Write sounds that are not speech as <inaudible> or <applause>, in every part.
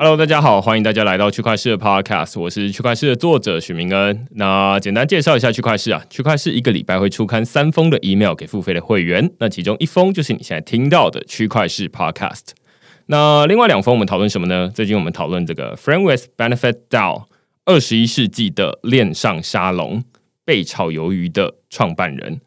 Hello，大家好，欢迎大家来到区块市的 Podcast，我是区块市的作者许明恩。那简单介绍一下区块市啊，区块市一个礼拜会出刊三封的 email 给付费的会员，那其中一封就是你现在听到的区块市 Podcast。那另外两封我们讨论什么呢？最近我们讨论这个 Friend with Benefit DAO，二十一世纪的链上沙龙，被炒鱿鱼的创办人。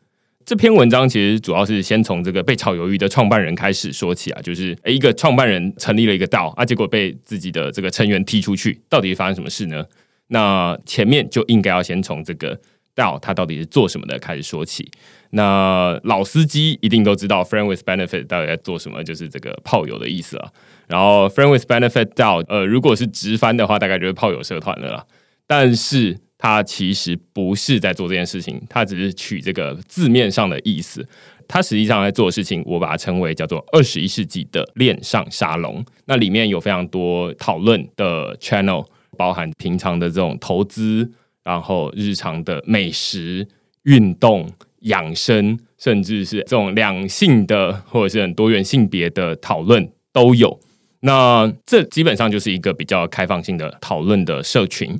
这篇文章其实主要是先从这个被炒鱿鱼的创办人开始说起啊，就是一个创办人成立了一个道啊，结果被自己的这个成员踢出去，到底发生什么事呢？那前面就应该要先从这个道他到底是做什么的开始说起。那老司机一定都知道，friend with benefit 到底在做什么，就是这个炮友的意思啊。然后 friend with benefit 道，呃，如果是直翻的话，大概就是炮友社团了啦。但是他其实不是在做这件事情，他只是取这个字面上的意思。他实际上在做的事情，我把它称为叫做二十一世纪的恋上沙龙。那里面有非常多讨论的 channel，包含平常的这种投资，然后日常的美食、运动、养生，甚至是这种两性的或者是很多元性别的讨论都有。那这基本上就是一个比较开放性的讨论的社群。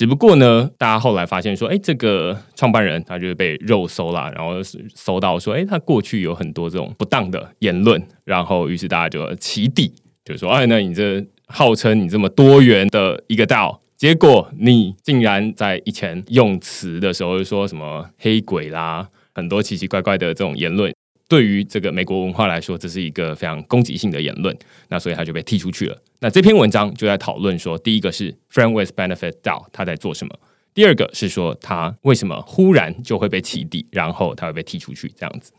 只不过呢，大家后来发现说，哎，这个创办人他就是被肉搜了，然后搜到说，哎，他过去有很多这种不当的言论，然后于是大家就起底，就说，哎，那你这号称你这么多元的一个道，结果你竟然在以前用词的时候说什么黑鬼啦，很多奇奇怪怪的这种言论。对于这个美国文化来说，这是一个非常攻击性的言论，那所以他就被踢出去了。那这篇文章就在讨论说，第一个是 Friend with Benefit DAO 他在做什么，第二个是说他为什么忽然就会被起底，然后他会被踢出去这样子。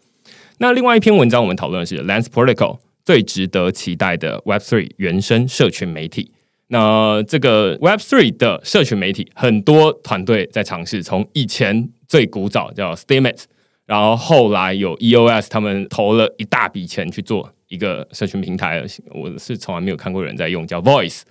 那另外一篇文章我们讨论的是 Lance Protocol 最值得期待的 Web Three 原生社群媒体。那这个 Web Three 的社群媒体，很多团队在尝试，从以前最古早叫 Steemit。然后后来有 EOS，他们投了一大笔钱去做一个社群平台，我是从来没有看过人在用，叫 Voice。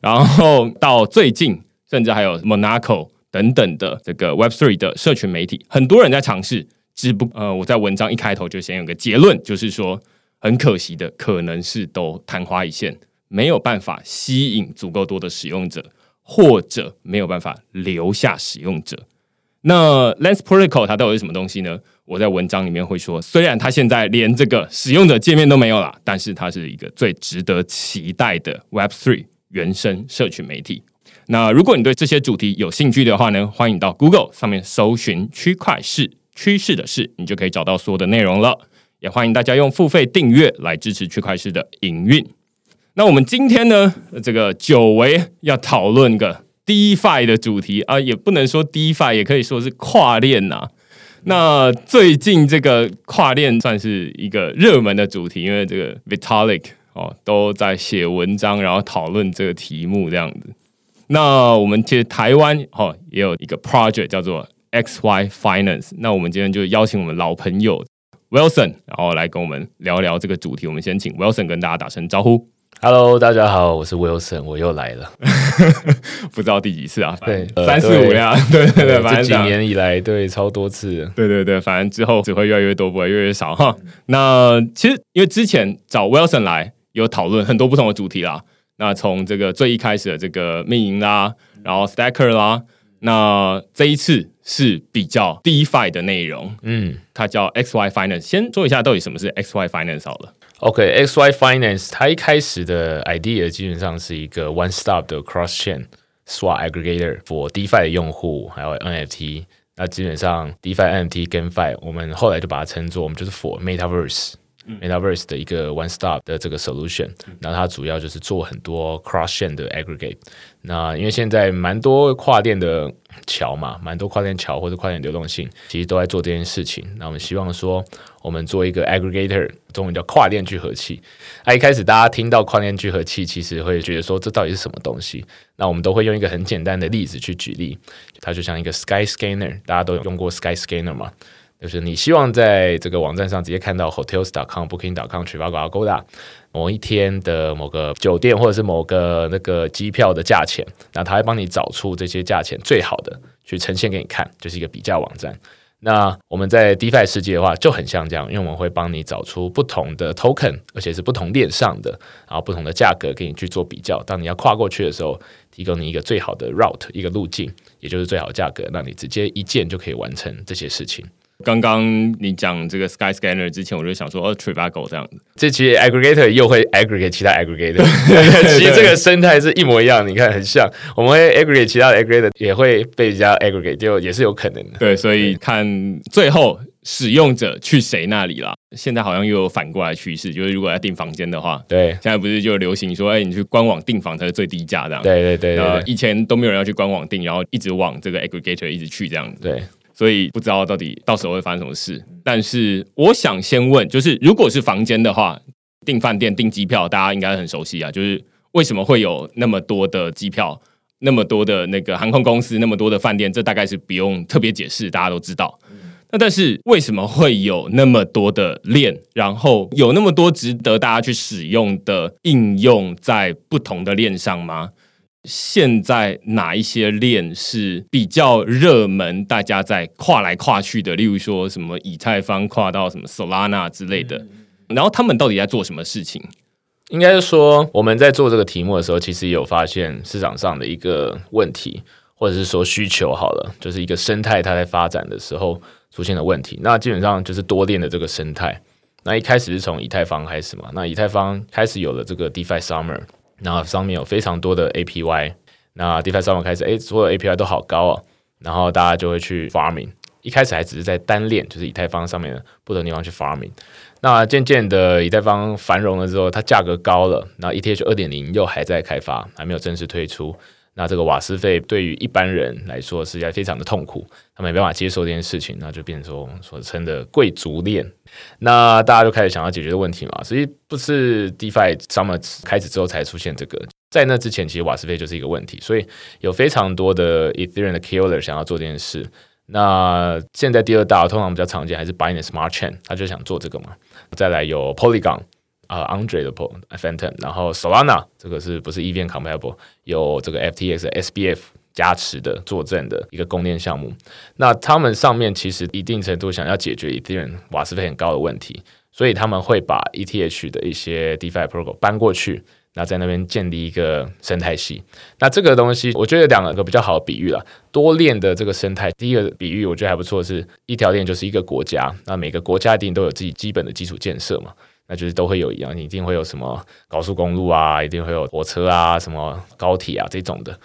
然后到最近，甚至还有 Monaco 等等的这个 Web Three 的社群媒体，很多人在尝试。只不呃，我在文章一开头就先有个结论，就是说很可惜的，可能是都昙花一现，没有办法吸引足够多的使用者，或者没有办法留下使用者。那 Lens Protocol 它到底是什么东西呢？我在文章里面会说，虽然它现在连这个使用者界面都没有了，但是它是一个最值得期待的 Web Three 原生社群媒体。那如果你对这些主题有兴趣的话呢，欢迎到 Google 上面搜寻“区块市趋势的事”，你就可以找到所有的内容了。也欢迎大家用付费订阅来支持区块市的营运。那我们今天呢，这个久违要讨论个。DeFi 的主题啊，也不能说 DeFi，也可以说是跨链呐。那最近这个跨链算是一个热门的主题，因为这个 Vitalik 哦都在写文章，然后讨论这个题目这样子。那我们其实台湾哦也有一个 project 叫做 XY Finance。那我们今天就邀请我们老朋友 Wilson，然后来跟我们聊聊这个主题。我们先请 Wilson 跟大家打声招呼。Hello，大家好，我是 Wilson，我又来了，<laughs> 不知道第几次啊？对，三四五呀，对 <laughs> 对对，反正几年以来对超多次，对对对，反正之后只会越来越多，不会越来越少哈。那其实因为之前找 Wilson 来有讨论很多不同的主题啦，那从这个最一开始的这个运营啦，然后 Stacker 啦，那这一次是比较 DeFi 的内容，嗯，它叫 XY Finance，先说一下到底什么是 XY Finance 好了。OK，XY Finance 它一开始的 idea 基本上是一个 one stop 的 cross chain swap aggregator for DeFi 的用户，还有 NFT 那基本上 DeFi、NFT、GameFi，我们后来就把它称作我们就是 For Metaverse。Metaverse 的一个 One Stop 的这个 solution，那它主要就是做很多 cross chain 的 aggregate。那因为现在蛮多跨链的桥嘛，蛮多跨链桥或者跨链流动性，其实都在做这件事情。那我们希望说，我们做一个 aggregator，中文叫跨链聚合器。那一开始大家听到跨链聚合器，其实会觉得说这到底是什么东西？那我们都会用一个很简单的例子去举例，它就像一个 Sky Scanner，大家都用过 Sky Scanner 嘛？就是你希望在这个网站上直接看到 hotels.com、booking.com、Trivago、g o d a 某一天的某个酒店或者是某个那个机票的价钱，那他会帮你找出这些价钱最好的去呈现给你看，就是一个比较网站。那我们在 DeFi 世界的话就很像这样，因为我们会帮你找出不同的 token，而且是不同链上的，然后不同的价格给你去做比较。当你要跨过去的时候，提供你一个最好的 route，一个路径，也就是最好的价格，那你直接一键就可以完成这些事情。刚刚你讲这个 Sky Scanner 之前，我就想说哦，Trivago 这样子，这其实 aggregator 又会 aggregate 其他 aggregator，<laughs> 其实这个生态是一模一样，你看很像。我们会 aggregate 其他的 aggregator，也会被人家 aggregate，就也是有可能的。对，所以看最后使用者去谁那里了。现在好像又有反过来趋势，就是如果要订房间的话，对，现在不是就流行说，哎，你去官网订房才是最低价这样。对对对对，以前都没有人要去官网订，然后一直往这个 aggregator 一直去这样子。对。所以不知道到底到时候会发生什么事，但是我想先问，就是如果是房间的话，订饭店、订机票，大家应该很熟悉啊。就是为什么会有那么多的机票、那么多的那个航空公司、那么多的饭店，这大概是不用特别解释，大家都知道。那但是为什么会有那么多的链，然后有那么多值得大家去使用的应用在不同的链上吗？现在哪一些链是比较热门，大家在跨来跨去的？例如说什么以太坊跨到什么 Solana 之类的，然后他们到底在做什么事情？应该是说我们在做这个题目的时候，其实有发现市场上的一个问题，或者是说需求好了，就是一个生态它在发展的时候出现的问题。那基本上就是多链的这个生态。那一开始是从以太坊开始嘛？那以太坊开始有了这个 DeFi Summer。然后上面有非常多的 APY，那 DeFi 上面开始，哎，所有 APY 都好高哦，然后大家就会去 farming。一开始还只是在单链，就是以太坊上面的不同地方去 farming。那渐渐的，以太坊繁荣了之后，它价格高了，然后 ETH 二点零又还在开发，还没有正式推出。那这个瓦斯费对于一般人来说是要非常的痛苦，他们没办法接受这件事情，那就变成说所称的贵族链。那大家就开始想要解决的问题嘛，所以不是 DeFi Summer 开始之后才出现这个，在那之前其实瓦斯费就是一个问题，所以有非常多的 Ethereum 的 Killer 想要做这件事。那现在第二大通常比较常见还是 Binance Smart Chain，他就想做这个嘛。再来有 Polygon。啊，Andre 的 Phantom，然后 Solana 这个是不是 e v n compatible？有这个 FTX SBF 加持的作证的一个供链项目。那他们上面其实一定程度想要解决 EVN 瓦斯费很高的问题，所以他们会把 ETH 的一些 DeFi protocol 搬过去，那在那边建立一个生态系。那这个东西我觉得两个比较好的比喻了，多链的这个生态。第一个比喻我觉得还不错，是一条链就是一个国家，那每个国家一定都有自己基本的基础建设嘛。那就是都会有一样，你一定会有什么高速公路啊，一定会有火车啊，什么高铁啊这种的。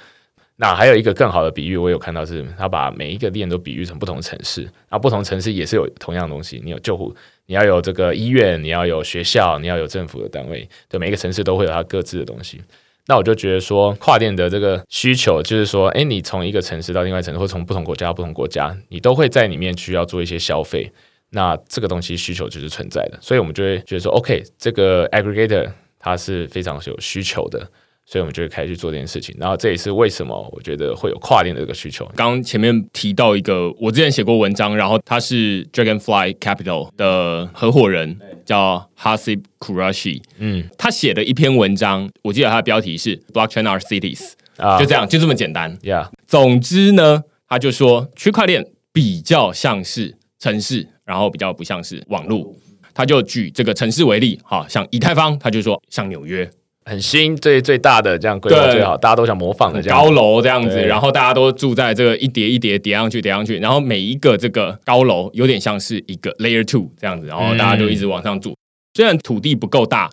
那还有一个更好的比喻，我有看到是，他把每一个链都比喻成不同城市，那不同城市也是有同样的东西。你有救护，你要有这个医院，你要有学校，你要有政府的单位，对每一个城市都会有它各自的东西。那我就觉得说，跨店的这个需求就是说，哎，你从一个城市到另外城市，或从不同国家到不同国家，你都会在里面需要做一些消费。那这个东西需求就是存在的，所以我们就会觉得说，OK，这个 aggregator 它是非常有需求的，所以我们就会开始去做这件事情。然后这也是为什么我觉得会有跨链的这个需求。刚前面提到一个，我之前写过文章，然后他是 Dragonfly Capital 的合伙人，叫 Hasib Kurashi。嗯，他写的一篇文章，我记得他的标题是 Blockchain are cities，啊，就这样，就这么简单。Yeah，总之呢，他就说区块链比较像是城市。然后比较不像是网络，他就举这个城市为例，哈，像以太坊，他就说像纽约。很新，最最大的这样规模最好，大家都想模仿的这样。高楼这样子，然后大家都住在这个一叠一叠叠上去叠上去，然后每一个这个高楼有点像是一个 layer two 这样子，然后大家就一直往上住，虽然土地不够大，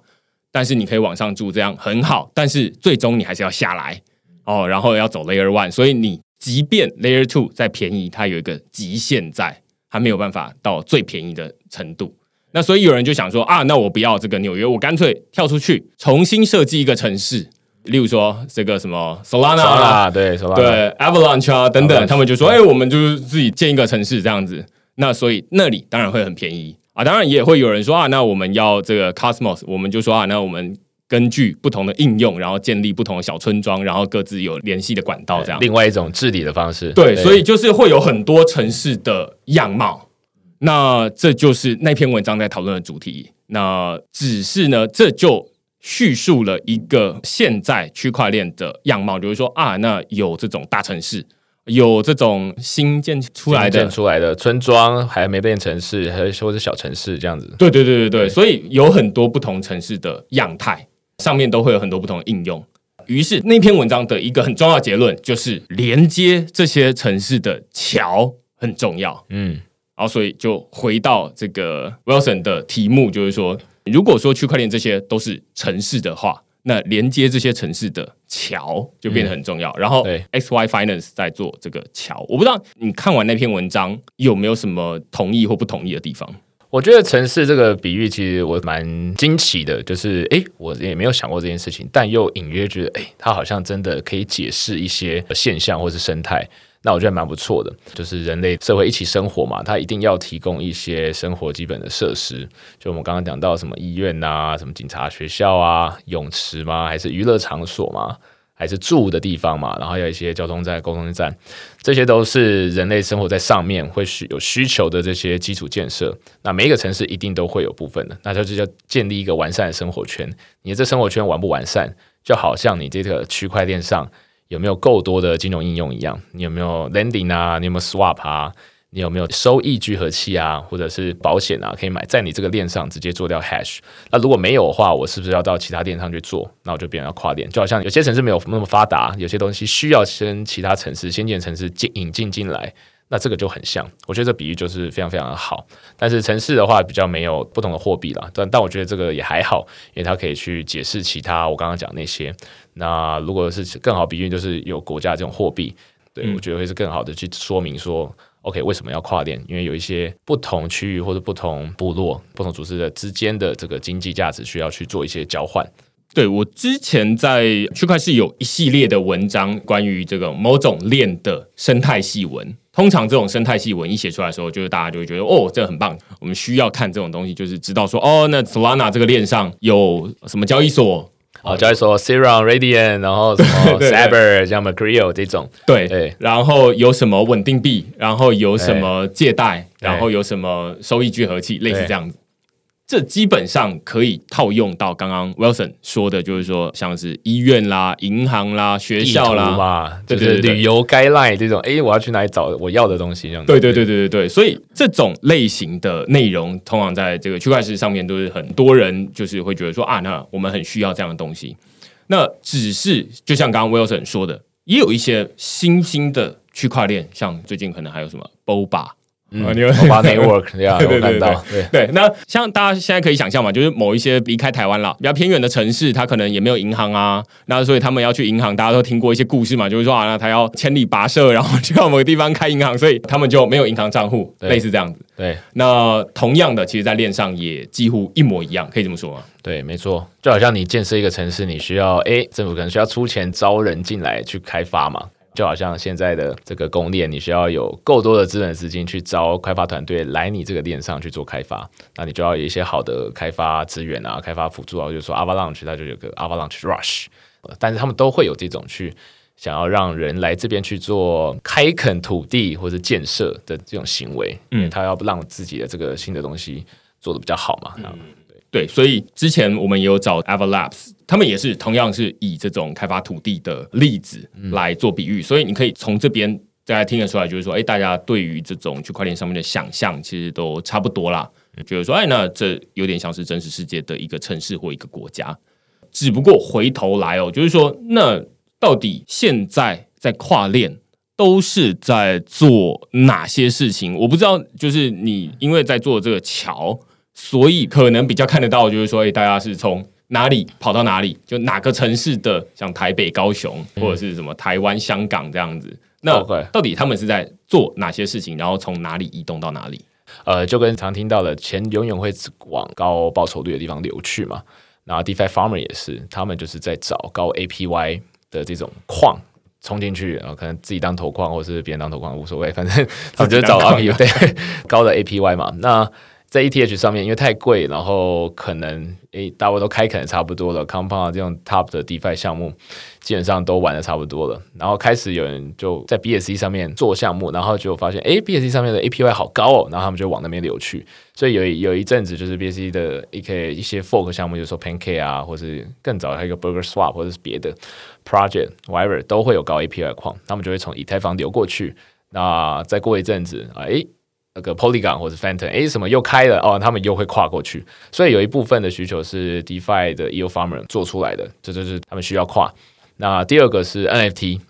但是你可以往上住，这样很好，但是最终你还是要下来哦，然后要走 layer one，所以你即便 Layer Two 再便宜，它有一个极限在，它没有办法到最便宜的程度。那所以有人就想说啊，那我不要这个纽约，我干脆跳出去重新设计一个城市，例如说这个什么 Solana 啊啊，对，Solana，对 Avalanche 啊等等他们就说，哎、我们就是自己建一个城市这样子。那所以那里当然会很便宜啊，当然也会有人说啊，那我们要这个 Cosmos，我们就说啊，那我们根据不同的应用，然后建立不同的小村庄，然后各自有联系的管道这样。另外一种治理的方式。对，所以就是会有很多城市的样貌。那这就是那篇文章在讨论的主题。那只是呢，这就叙述了一个现在区块链的样貌，就是说啊，那有这种大城市，有这种新建出来的建出来的村庄还没变城市，还是或者小城市这样子。对对对对对，所以有很多不同城市的样态，上面都会有很多不同的应用。于是那篇文章的一个很重要的结论就是，连接这些城市的桥很重要。嗯，然后所以就回到这个 Wilson 的题目，就是说，如果说区块链这些都是城市的话，那连接这些城市的桥就变得很重要。然后 XY Finance 在做这个桥，我不知道你看完那篇文章有没有什么同意或不同意的地方？我觉得城市这个比喻其实我蛮惊奇的，就是诶，我也没有想过这件事情，但又隐约觉得，诶，它好像真的可以解释一些现象或是生态。那我觉得蛮不错的，就是人类社会一起生活嘛，它一定要提供一些生活基本的设施。就我们刚刚讲到什么医院啊、什么警察学校啊、泳池吗？还是娱乐场所吗？还是住的地方嘛？然后有一些交通站、交通站，这些都是人类生活在上面会需有需求的这些基础建设。那每一个城市一定都会有部分的，那它就叫建立一个完善的生活圈。你的这生活圈完不完善，就好像你这个区块链上有没有够多的金融应用一样，你有没有 lending 啊，你有没有 swap 啊？你有没有收益聚合器啊，或者是保险啊，可以买在你这个链上直接做掉 hash？那如果没有的话，我是不是要到其他链上去做？那我就变成要跨链，就好像有些城市没有那么发达，有些东西需要先其他城市、先进城市进引进进来。那这个就很像，我觉得这比喻就是非常非常的好。但是城市的话比较没有不同的货币啦，但但我觉得这个也还好，因为它可以去解释其他我刚刚讲那些。那如果是更好比喻，就是有国家这种货币，对、我觉得会是更好的去说明说，OK 为什么要跨链？因为有一些不同区域或者不同部落、不同组织的之间的这个经济价值需要去做一些交换。对我之前在区块是有一系列的文章关于这个某种链的生态系文。通常这种生态系文一写出来的时候，就是大家就会觉得哦，这很棒。我们需要看这种东西，就是知道说哦，那 Solana 这个链上有什么交易所，哦，就会说 Serum、Radiant，然后什么 <laughs> Saber、像 Mercurial 这种，对对。然后有什么稳定币，然后有什么借贷，然后有什么收益聚合器，类似这样子。这基本上可以套用到刚刚 Wilson 说的，就是说像是医院啦、银行啦、学校啦，嘛，对对对对就是旅游 guideline 这种，诶，我要去哪里找我要的东西这样子。对对对对对对，所以这种类型的内容，通常在这个区块链上面都是很多人就是会觉得说啊，那我们很需要这样的东西。那只是就像刚刚 Wilson 说的，也有一些新兴的区块链，像最近可能还有什么 Boba。嗯啊你有 <laughs> Mobile Network 对啊，对对对我看到，对对，那像大家现在可以想象嘛，就是某一些离开台湾了，比较偏远的城市，它可能也没有银行啊，那所以他们要去银行，大家都听过一些故事嘛，就是说啊，那他要千里跋涉，然后去到某个地方开银行，所以他们就没有银行账户，对类似这样子。对那同样的，其实，在链上也几乎一模一样，可以这么说吗？对，没错，就好像你建设一个城市，你需要哎，政府可能需要出钱招人进来去开发嘛。就好像现在的这个公链，你需要有够多的资本资金去招开发团队来你这个链上去做开发，那你就要有一些好的开发资源啊、开发辅助啊，就是说 Avalanche 它就有个 Avalanche Rush，呃但是他们都会有这种去想要让人来这边去做开垦土地或者建设的这种行为，嗯嗯，他要让自己的这个新的东西做的比较好嘛，那对，所以之前我们也有找 Everlabs，他们也是同样是以这种开发土地的例子来做比喻，所以你可以从这边大家听得出来，就是说，哎，大家对于这种区块链上面的想象其实都差不多啦，觉得说，哎，那这有点像是真实世界的一个城市或一个国家，只不过回头来哦，就是说，那到底现在在跨链都是在做哪些事情？我不知道，就是你因为在做这个桥，所以可能比较看得到，就是说，哎，大家是从哪里跑到哪里，就哪个城市的，像台北、高雄，或者是什么台湾、香港这样子，那到底他们是在做哪些事情，然后从哪里移动到哪里？呃，就跟常听到的钱永远会往高报酬率的地方流去嘛。那 DeFi Farmer 也是，他们就是在找高 APY 的这种矿冲进去，然后可能自己当头矿，或是别人当头矿无所谓，反正他们就是找 APY 对高的 APY 嘛。那在 ETH 上面，因为太贵，然后可能诶，大家都开垦的差不多了，Compound 这种 Top 的 DeFi 项目基本上都玩的差不多了，然后开始有人就在 BSC 上面做项目，然后就发现诶 BSC 上面的 APY 好高哦，然后他们就往那边流去，所以有有一阵子就是 BSC 的一个一些 Fork 项目，就是说 Pancake 啊，或是更早还有一个 Burger Swap 或者是别的 Project whatever 都会有高 APY 矿，他们就会从以太坊流过去，那再过一阵子啊，诶。那个 Polygon 或者 Phantom，诶，什么又开了哦？他们又会跨过去，所以有一部分的需求是 DeFi 的 EO Farmer 做出来的，这就是他们需要跨。那第二个是 NFT，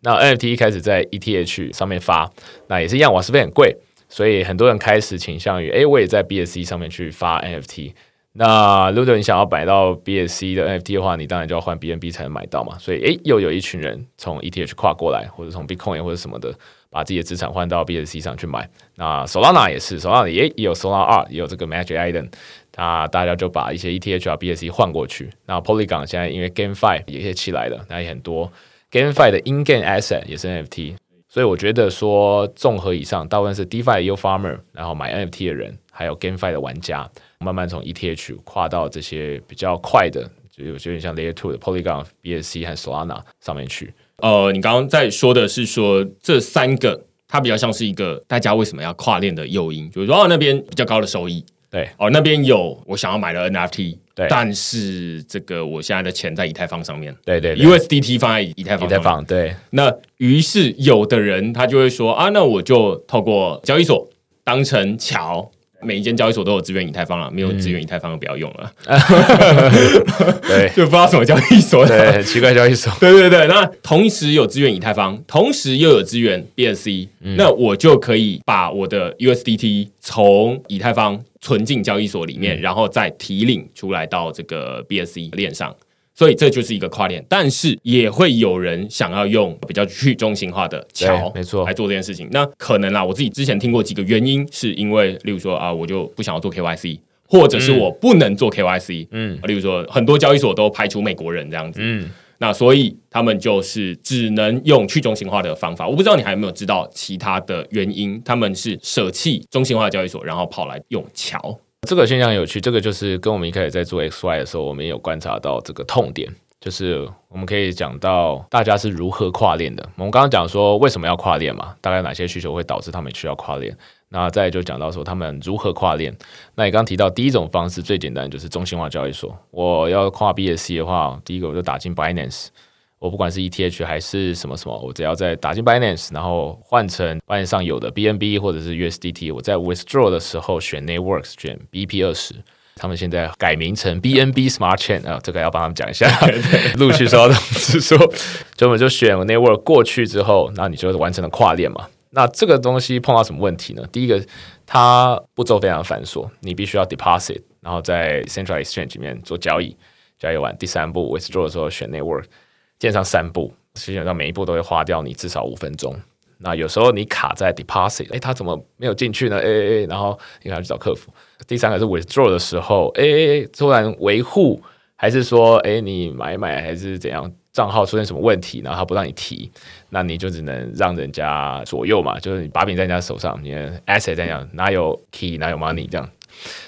那 NFT 一开始在 ETH 上面发，那也是一样，瓦斯费很贵，所以很多人开始倾向于，诶，我也在 BSC 上面去发 NFT。那如果你想要买到 BSC 的 NFT 的话，你当然就要换 BNB 才能买到嘛。所以，诶，又有一群人从 ETH 跨过来，或者从 Bitcoin 或者什么的。把自己的资产换到 BSC 上去买，那 Solana 也是，Solana 也也有 Solana 二，也有这个 Magic Island，那大家就把一些 ETH 啊 BSC 换过去。那 Polygon 现在因为 GameFi 也也起来了，那也很多 GameFi 的 In-Game Asset 也是 NFT，所以我觉得说综合以上，大部分是 DeFi 有 Farmer，然后买 NFT 的人，还有 GameFi 的玩家，慢慢从 ETH 跨到这些比较快的，就有点像 Layer Two 的 Polygon、BSC 和 Solana 上面去。呃，你刚刚在说的是说这三个，它比较像是一个大家为什么要跨链的诱因，就是说哦那边比较高的收益，对，哦那边有我想要买的 NFT，对。但是这个我现在的钱在以太坊上面。对对对，USDT 放在以太坊，以太，坊对。那于是有的人他就会说啊，那我就透过交易所当成桥。每一间交易所都有支援以太坊了，没有支援以太坊就不要用了，对 <laughs> 就不知道什么交易所的。对，很奇怪交易所。<laughs> 对对对，那同时有资源以太坊，同时又有资源 BSC，、那嗯我就可以把我的 USDT 从以太坊存进交易所里嗯面，然后再提领出来到这个 BSC 链上。所以这就是一个跨链，但是也会有人想要用比较去中心化的桥，对没错来做这件事情。那可能啦，我自己之前听过几个原因，是因为例如说啊，我就不想要做 KYC，或者是我不能做 KYC，嗯例如说很多交易所都排除美国人这样子，嗯，那所以他们就是只能用去中心化的方法。我不知道你还有没有知道其他的原因，他们是舍弃中心化交易所，然后跑来用桥。这个现象有趣，这个就是跟我们一开始在做 XY 的时候，我们也有观察到这个痛点，就是我们可以讲到大家是如何跨链的。我们刚刚讲说为什么要跨链嘛，大概哪些需求会导致他们需要跨链。那再就讲到说他们如何跨链。那你刚刚提到第一种方式最简单就是中心化交易所。我要跨 BSC 的话，第一个我就打进 Binance。我不管是 ETH 还是什么什么，我只要在打进 Binance，然后换成 Binance 上有的 BNB 或者是 USDT，我在 withdraw 的时候选 Networks 选 BP 二十，他们现在改名成 BNB Smart Chain 啊，这个要帮他们讲一下 <laughs> <laughs> 陆续收到通知说，就我们就选 Network 过去之后，那你就完成了跨链嘛。那这个东西碰到什么问题呢？第一个，它步骤非常繁琐，你必须要 deposit，然后在 Central Exchange 里面做交易，交易完第三步 withdraw 的时候选 Network。建上三步，实际上每一步都会花掉你至少五分钟。那有时候你卡在 deposit，哎，他怎么没有进去呢？哎哎哎，然后你还要去找客服。第三个是 withdraw 的时候，哎哎哎，突然维护，还是说，哎，你买买还是怎样？账号出现什么问题，然后他不让你提，那你就只能让人家左右嘛，就是你把柄在人家手上，你的 asset 在讲哪有 key 哪有 money 这样。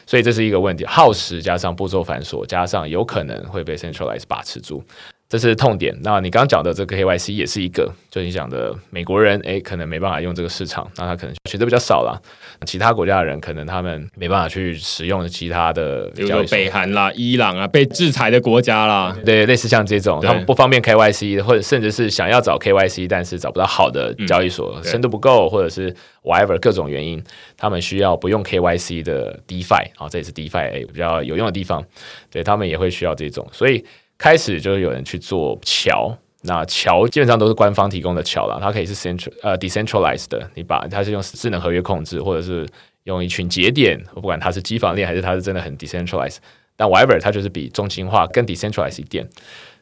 所以这是一个问题，耗时加上步骤繁琐，加上有可能会被 centralized 把持住。这是痛点。那你刚刚讲的这个 KYC 也是一个，就你讲的美国人，诶，可能没办法用这个市场，那他可能学的比较少了。其他国家的人可能他们没办法去使用其他的比如北韩啦、伊朗啊，被制裁的国家啦，对，类似像这种，他们不方便 KYC，或者甚至是想要找 KYC，但是找不到好的交易所，对。深度不够，或者是 whatever 各种原因，他们需要不用 KYC 的 DeFi，啊，这也是 DeFi 诶比较有用的地方，对他们也会需要这种，所以开始就是有人去做桥。那桥基本上都是官方提供的桥啦，它可以是 central 呃 decentralized 的，你把它是用智能合约控制，或者是用一群节点，不管它是机房链还是它是真的很 decentralized，但 whatever 它就是比中心化更 decentralized 一点。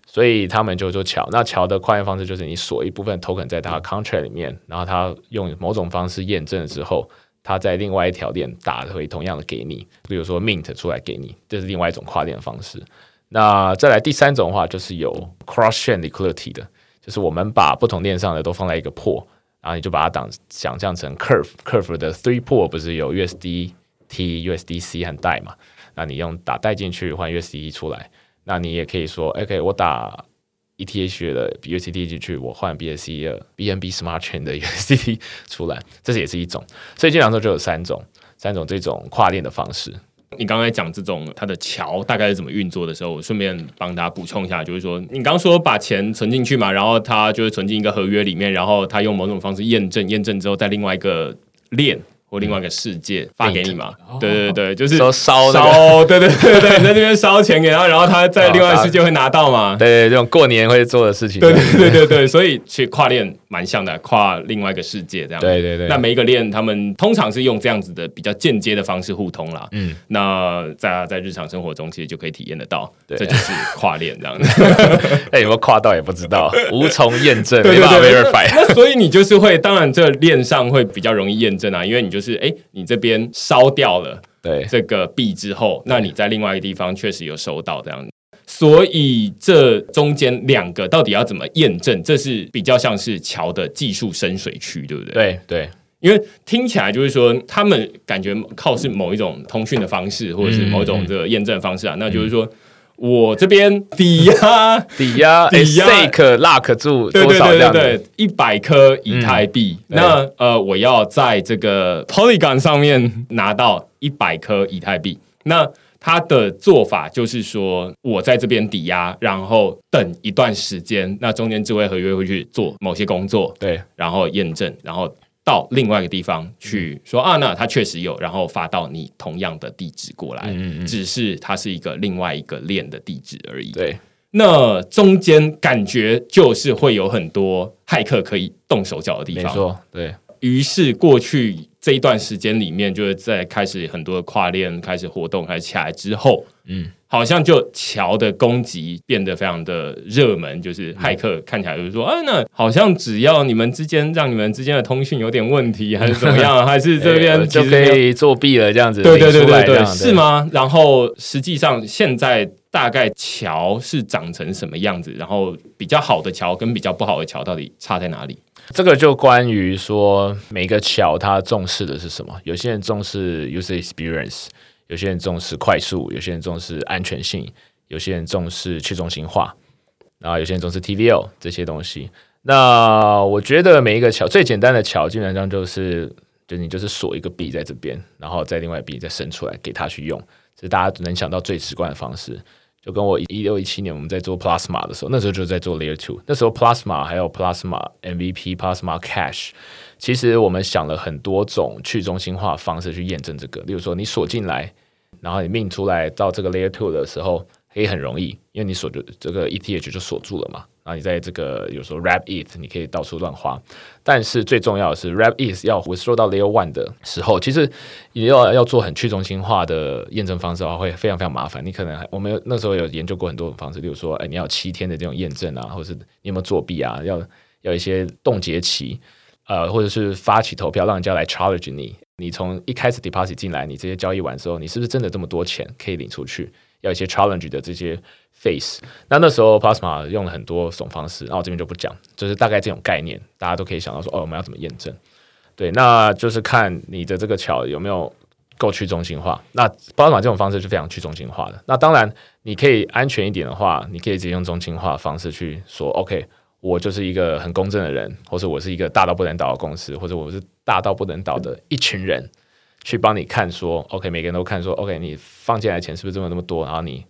所以他们就做桥。那桥的跨链方式就是你锁一部分 token 在它 contract 里面，然后它用某种方式验证了之后，它在另外一条链打回同样的给你，比如说 mint 出来给你，这是另外一种跨链方式。那再来第三种的话，就是有 cross chain liquidity 的，就是我们把不同链上的都放在一个 pool，然后你就把它当想象成 curve curve 的 three pool 不是有 USDT、USDC 和代嘛？那你用打代进去换 USDT 出来，那你也可以说，OK，我打 ETH 的 USDT 进去，我换 BSC 的 BNB Smart Chain 的 USDT 出来，这是也是一种。所以基本上说就有三种，三种这种跨链的方式。你刚才讲这种它的桥大概是怎么运作的时候，我顺便帮大家补充一下，就是说你刚刚说把钱存进去嘛，然后它就是存进一个合约里面，然后它用某种方式验证，验证之后在另外一个链或另外一个世界发给你嘛？对对对，就是说烧那个烧，对对对对，你在这边烧钱给他，然后他在另外世界会拿到嘛？对对，这种过年会做的事情。对对对对对，所以去跨链蛮像的，跨另外一个世界这样。对对对那每一个链，他们通常是用这样子的比较间接的方式互通啦。嗯，那在在日常生活中，其实就可以体验得到，对这就是跨链这样子。<laughs> 哎，有没有跨到也不知道，<laughs> 无从验证，对对没办法对 verify。<laughs> 那所以你就是会，当然这链上会比较容易验证啊，因为你就是哎，你这边烧掉了对这个币之后，那你在另外一个地方确实有收到这样子。所以这中间两个到底要怎么验证，这是比较像是桥的技术深水区，对不对？对对因为听起来就是说，他们感觉靠是某一种通讯的方式，或者是某一种这个验证方式啊，那就是说我这边抵押 <laughs> 抵押 <laughs> 抵押 stake lock 住多少量的？对对，一百颗以太币。嗯那呃，我要在这个 Polygon 上面拿到一百颗以太币。那它的做法就是说，我在这边抵押，然后等一段时间，那中间智慧合约会去做某些工作，对然后验证，然后到另外一个地方去说啊，那它确实有，然后发到你同样的地址过来，嗯只是它是一个另外一个链的地址而已。对那中间感觉就是会有很多骇客可以动手脚的地方。没错，对于是过去这一段时间里面，就是在开始很多的跨链开始活动开始起来之后，嗯，好像就桥的攻击变得非常的热门，就是骇客看起来就是说，啊，那好像只要你们之间让你们之间的通讯有点问题，还是怎么样，<laughs> 还是这边呃就可以作弊了，这样子对对对对对，是？吗？然后实际上现在大概桥是长成什么样子？然后比较好的桥跟比较不好的桥到底差在哪里？这个就关于说每个桥它重视的是什么？有些人重视 user experience，有些人重视快速，有些人重视安全性，有些人重视去中心化，然后有些人重视 TVL 这些东西。那我觉得每一个桥最简单的桥，基本上就是就你就是锁一个币在这边，然后再另外币再伸出来给他去用，这是大家能想到最直观的方式。就跟我一六一七年我们在做 Plasma 的时候，那时候就在做 Layer Two，那时候 Plasma 还有 Plasma MVP、Plasma Cash，其实我们想了很多种去中心化方式去验证这个。例如说，你锁进来，然后你命出来到这个 Layer Two 的时候，可以很容易，因为你锁住这个 ETH 就锁住了嘛。啊你在这个有时候 Wrap ETH 你可以到处乱花，但是最重要的是 Wrap ETH 要 withdraw 到 Layer One 的时候，其实你要要做很去中心化的验证方式的话，会非常非常麻烦。你可能我们那时候有研究过很多种方式，例如说，哎，你要七天的这种验证啊，或者是你有没有作弊啊，要要一些冻结期，呃，或者是发起投票让人家来 challenge 你。你从一开始 deposit 进来，你这些交易完之后，你是不是真的这么多钱可以领出去？要一些 challenge 的这些 face。那那时候 Plasma 用了很多种方式，然后我这边就不讲，就是大概这种概念，大家都可以想到说，哦，我们要怎么验证？对，那就是看你的这个桥有没有够去中心化。那 Plasma 这种方式是非常去中心化的。那当然，你可以安全一点的话，你可以直接用中心化方式去说，OK，我就是一个很公正的人，或者我是一个大到不能倒的公司，或者我是大到不能倒的一群人，去帮你看说，OK，每个人都看说，OK，你放进来钱是不是真的那么多？然后你，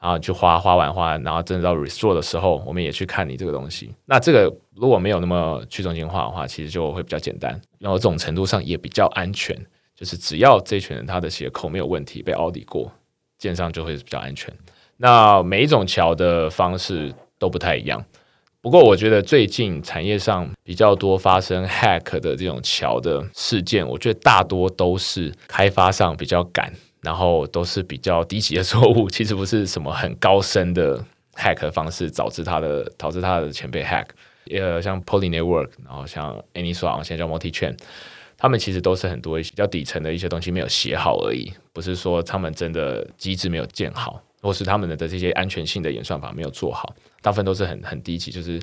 然后去花，花完花，然后真的到 restore 的时候，我们也去看你这个东西。那这个如果没有那么去中心化的话，其实就会比较简单，然后这种程度上也比较安全。就是只要这群人他的鞋口没有问题，被凹底过，基本上就会比较安全。那每一种桥的方式都不太一样。不过，我觉得最近产业上比较多发生 hack 的这种桥的事件，我觉得大多都是开发上比较赶，然后都是比较低级的错误，其实不是什么很高深的 hack 的方式，导致他的导致他的钱被 hack。呃，像 Poly Network，然后像 AnySwap，现在叫 Multi Chain，他们其实都是很多一些比较底层的一些东西没有写好而已，不是说他们真的机制没有建好，或是他们的这些安全性的演算法没有做好，大部分都是很很低级，就是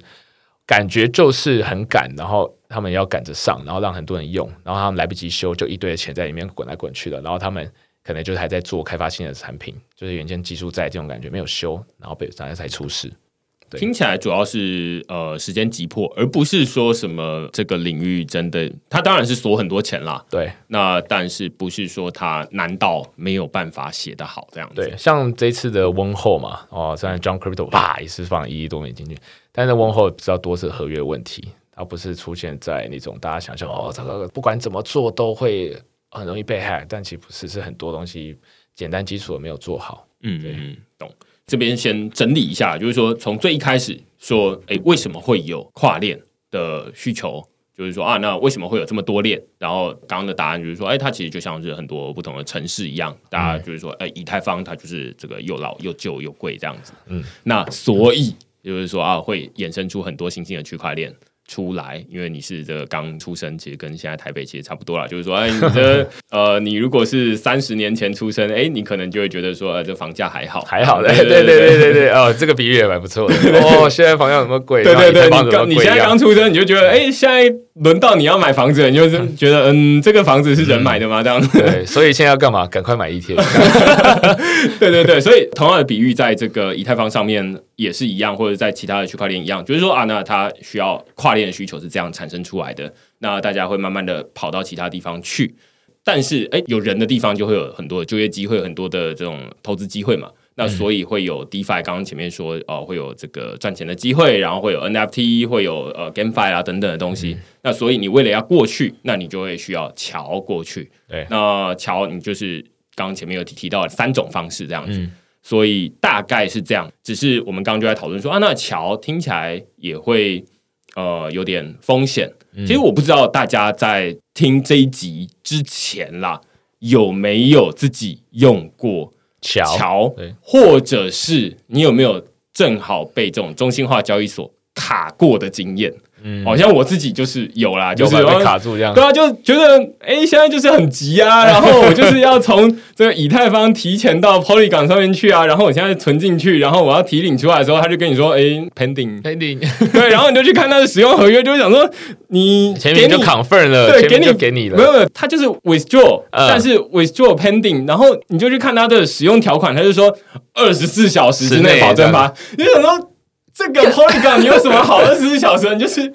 感觉就是很赶，然后他们要赶着上，然后让很多人用，然后他们来不及修，就一堆的钱在里面滚来滚去的，然后他们可能就是还在做开发新的产品，就是原先技术在这种感觉没有修，然后被大家才出事。对听起来主要是呃时间急迫，而不是说什么这个领域真的，它当然是锁很多钱啦。对那但是不是说它难道没有办法写得好这样子？对，像这次的温厚嘛，哦，虽然 John Crypto 啪也是放一亿多美金进去，但是温厚比较多是合约问题，它不是出现在那种大家想象哦，这个不管怎么做都会很容易被 hack，但其实不是，是很多东西简单基础的没有做好。嗯嗯。这边先整理一下，就是说从最一开始说，哎，为什么会有跨链的需求？就是说啊，那为什么会有这么多链？然后刚刚的答案就是说，哎，它其实就像是很多不同的城市一样，大家就是说，哎，以太坊它就是这个又老又旧又贵这样子。嗯，那所以就是说啊，会衍生出很多新兴的区块链。出来，因为你是这个刚出生，其实跟现在台北其实差不多啦。就是说，哎，你的 <laughs> 呃，你如果是三十年前出生，哎，你可能就会觉得说，呃，这房价还好，还好的，对对对对对对，哦，这个比喻也蛮不错的。<laughs> 哦，现在房价怎么贵？对对对，你刚你现在刚出生，你就觉得，哎，现在轮到你要买房子，你就是觉得，嗯，这个房子是人买的吗？这样子。对，所以现在要干嘛？赶快买一天。<laughs> 对对对，所以同样的比喻，在这个以太坊上面也是一样，或者在其他的区块链一样，就是说啊，那它需要跨链的需求是这样产生出来的，那大家会慢慢的跑到其他地方去，但是哎，有人的地方就会有很多的就业机会，很多的这种投资机会嘛，那所以会有 DeFi，刚刚前面说哦，会有这个赚钱的机会，然后会有 NFT，会有呃 GameFi 啊等等的东西，那所以你为了要过去，那你就会需要桥过去，对，那桥你就是刚刚前面有提提到三种方式这样子。所以大概是这样，只是我们刚刚就在讨论说啊，那桥听起来也会呃有点风险。其实我不知道大家在听这一集之前啦，有没有自己用过桥桥，或者是你有没有正好被这种中心化交易所卡过的经验？嗯，好像我自己就是有啦，就是被卡住这样。对啊，就觉得哎，现在就是很急啊，然后我就是要从这个以太坊提前到 Polygon 上面去啊，然后我现在存进去，然后我要提领出来的时候，他就跟你说，哎，pending <laughs> pending，<laughs> 对，然后你就去看他的使用合约，就会想说你前面就 confirm 了，对，给你给你了，没有没有，他就是 withdraw，但是 withdraw pending，然后你就去看他的使用条款，他就说二十四小时之内保证吧，你就想说。这个 Polygon 你有什么好？二十四小时你就是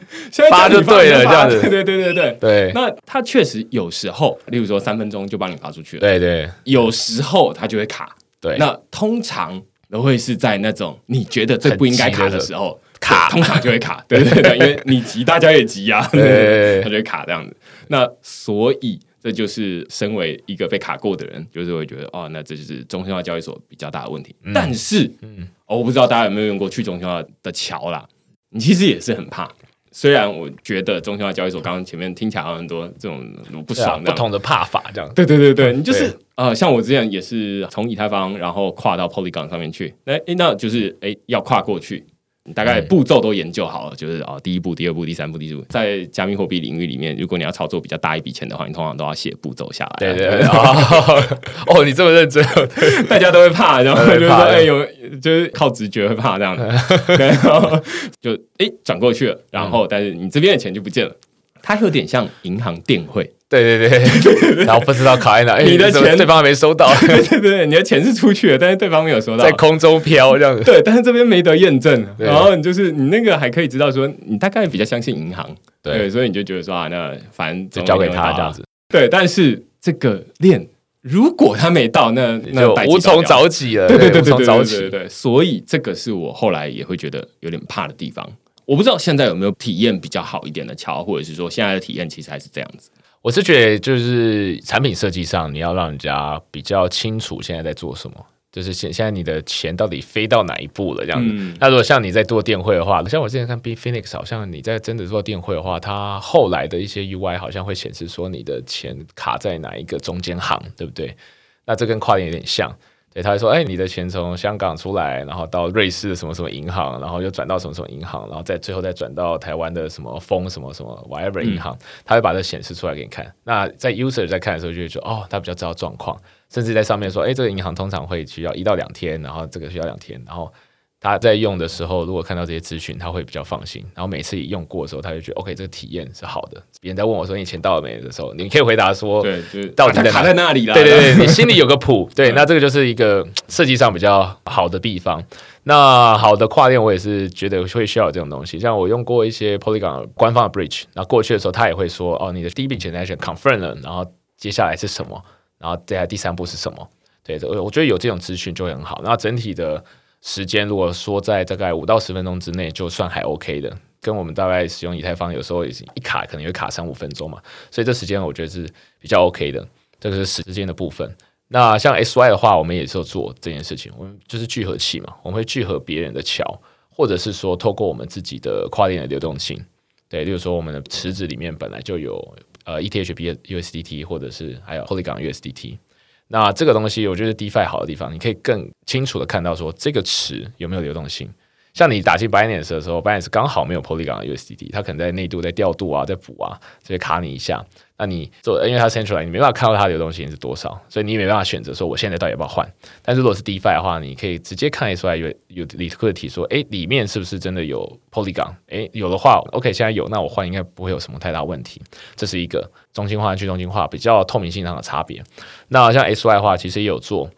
发就对了，这样子，对对对对对对。那它确实有时候，例如说三分钟就帮你发出去了，对对。有时候它就会卡，对。那通常都会是在那种你觉得最不应该卡的时候卡，通常就会卡，对对对，因为你急，大家也急啊，<laughs> 对，它就会卡这样子。那所以。这就是身为一个被卡过的人，就是会觉得哦，那这就是中心化交易所比较大的问题。但是，嗯，我不知道大家有没有用过去中心化的桥啦，你其实也是很怕。虽然我觉得中心化交易所刚刚前面听起来很多这种不爽、不同的怕法，这样。对对对对，你就是呃，像我之前也是从以太坊然后跨到 Polygon 上面去，那那就是哎要跨过去。你大概步骤都研究好了，就是哦，第一步、第二步、第三步、第四步，在加密货币领域里面，如果你要操作比较大一笔钱的话，你通常都要写步骤下来。对对对，<laughs> 哦，你这么认真，<laughs> 大家都会怕，然后就是说，<laughs> 哎，有就是靠直觉会怕这样子，然后就哎转过去了，然后但是你这边的钱就不见了，它有点像银行电汇。对对对，<laughs> 然后不知道卡在哪，你的钱对方还没收到，<laughs> 对对对，你的钱是出去了，但是对方没有收到，在空中飘这样。子。对，但是这边没得验证，然后你就是你那个还可以知道说，你大概比较相信银行，对，所以你就觉得说啊，那反正就交给他这样子。对，但是这个链如果他没到，那那无从找起了，对对对对对对对，所以这个是我后来也会觉得有点怕的地方。我不知道现在有没有体验比较好一点的桥，或者是说现在的体验其实还是这样子。我是觉得，就是产品设计上，你要让人家比较清楚现在在做什么，就是现现在你的钱到底飞到哪一步了这样子。那如果像你在做电汇的话，像我之前看 B Phoenix，好像你在真的做电汇的话，它后来的一些 UI 好像会显示说你的钱卡在哪一个中间行，对不对？那这跟跨链有点像。对，他会说，哎，你的钱从香港出来，然后到瑞士的什么什么银行，然后又转到什么什么银行，然后再最后再转到台湾的什么丰什么什么 whatever 银行，他会把这显示出来给你看。那在 user 在看的时候，就会说，哦，他比较知道状况，甚至在上面说，哎，这个银行通常会需要一到两天，然后这个需要两天，然后。他在用的时候，如果看到这些资讯，他会比较放心。然后每次用过的时候，他就觉得 OK，这个体验是好的。别人在问我说你钱到了没的时候，你可以回答说，对，就到底卡在那里了。对对对，你心里有个谱。<laughs> 对，那这个就是一个设计上比较好的地方。那好的跨链，我也是觉得会需要这种东西。像我用过一些 Polygon 官方的 Bridge，那过去的时候，他也会说，哦，你的第一笔 transaction confirm 了，然后接下来是什么？然后接下来第三步是什么？对，我我觉得有这种资讯就会很好。那整体的。时间如果说在大概五到十分钟之内，就算还 OK 的。跟我们大概使用以太坊，有时候已经一卡可能会卡三五分钟嘛，所以这时间我觉得是比较 OK 的。这个是时间的部分。那像 SY 的话，我们也是有做这件事情，我们就是聚合器嘛，我们会聚合别人的桥，或者是说透过我们自己的跨链的流动性。对，例如说我们的池子里面本来就有呃 ETHB USDT，或者是还有 Holy 港 USDT，。那这个东西，我觉得 DeFi 好的地方，你可以更清楚的看到说这个池有没有流动性。像你打进 Binance 的时候，Binance 刚好没有 Polygon 的 USDT，它可能在内度在调度啊，在补啊，直接卡你一下。那你做，因为它 central，你没办法看到它的流动性是多少，所以你也没办法选择说我现在到底要不要换。但是如果是 DeFi 的话，你可以直接看出来有有里克提说，哎，里面是不是真的有 Polygon？哎，有的话，OK，现在有，那我换应该不会有什么太大问题。这是一个中心化去中心化比较透明性上的差别。那像 SY 的话，其实也有做。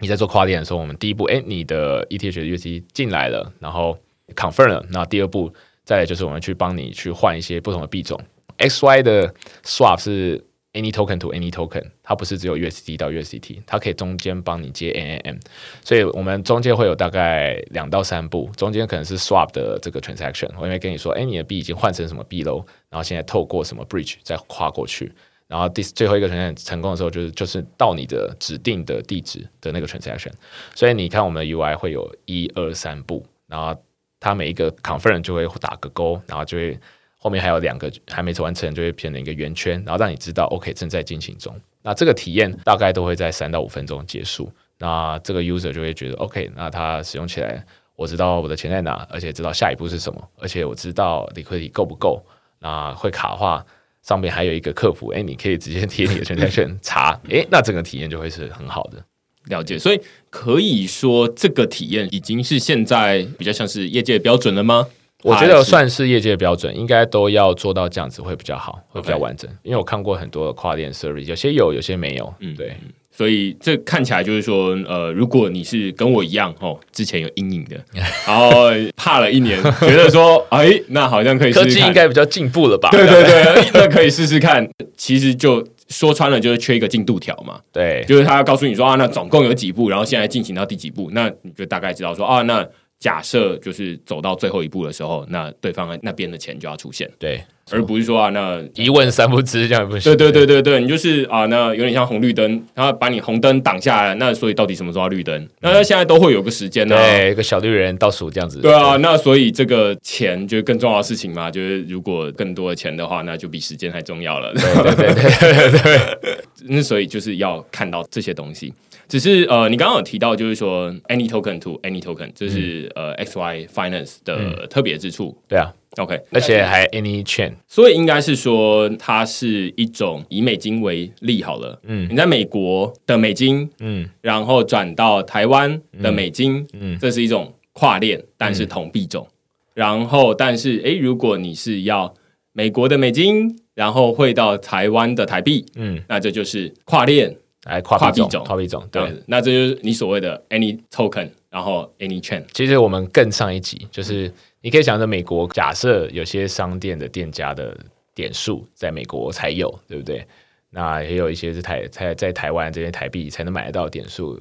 你在做跨链的时候，我们第一步，哎，你的 ETH 的 USD 进来了，然后 confirm 了。那第二步，再来就是我们去帮你去换一些不同的币种。XY 的 swap 是 any token to any token，它不是只有 USD 到 USDT，它可以中间帮你接 NAM，所以我们中间会有大概两到三步，中间可能是 swap 的这个 transaction，我会跟你说，哎，你的币已经换成什么币喽，然后现在透过什么 bridge 再跨过去，然后第最后一个权限成功的时候，就是就是到你的指定的地址的那个 transaction，所以你看我们的 UI 会有一二三步，然后它每一个 confirm 就会打个勾，然后就会。后面还有两个还没完成，就会变成一个圆圈，然后让你知道 OK 正在进行中。那这个体验大概都会在三到五分钟结束。那这个 user 就会觉得 OK，那他使用起来，我知道我的钱在哪，而且知道下一步是什么，而且我知道 liquidity 够不够。那会卡的话，上面还有一个客服，哎，你可以直接贴你的存在券查，<laughs> 哎，那整个体验就会是很好的。了解，所以可以说这个体验已经是现在比较像是业界的标准了吗？我觉得算是业界标准，应该都要做到这样子会比较好，会比较完整。因为我看过很多跨链 service，有些有，有些没有。嗯，对。所以这看起来就是说，呃，如果你是跟我一样哦，之前有阴影的，<laughs> 然后怕了一年，觉得说，哎，那好像可以。科技应该比较进步了吧？对对对，那可以试试看。其实就说穿了，就是缺一个进度条嘛。对，就是他要告诉你说啊，那总共有几步，然后现在进行到第几步，那你就大概知道说啊，那。假设就是走到最后一步的时候，那对方那边的钱就要出现，对，而不是说啊，那一问三不知这样不行。对对对对对，你就是啊，那有点像红绿灯，然后把你红灯挡下来，那所以到底什么时候绿灯？那现在都会有个时间呢，对，一个小绿人倒数这样子。对啊，那所以这个钱就是更重要的事情嘛，就是如果更多的钱的话，那就比时间还重要了。对对对对对，<laughs> 那所以就是要看到这些东西。只是呃，你刚刚有提到，就是说 any token to any token，这是呃 XY Finance 的特别之处。对啊，OK，而且还 any chain，所以应该是说它是一种以美金为例好了。嗯，你在美国的美金，嗯，然后转到台湾的美金，嗯，这是一种跨链，但是同币种。然后，但是哎，如果你是要美国的美金，然后汇到台湾的台币，嗯，那这就是跨链。来跨币种，跨币种，对，那这就是你所谓的 any token，然后 any chain。其实我们更上一级，就是你可以想着美国，假设有些商店的店家的点数在美国才有，对不对？那也有一些是台在在台湾这些台币才能买得到点数。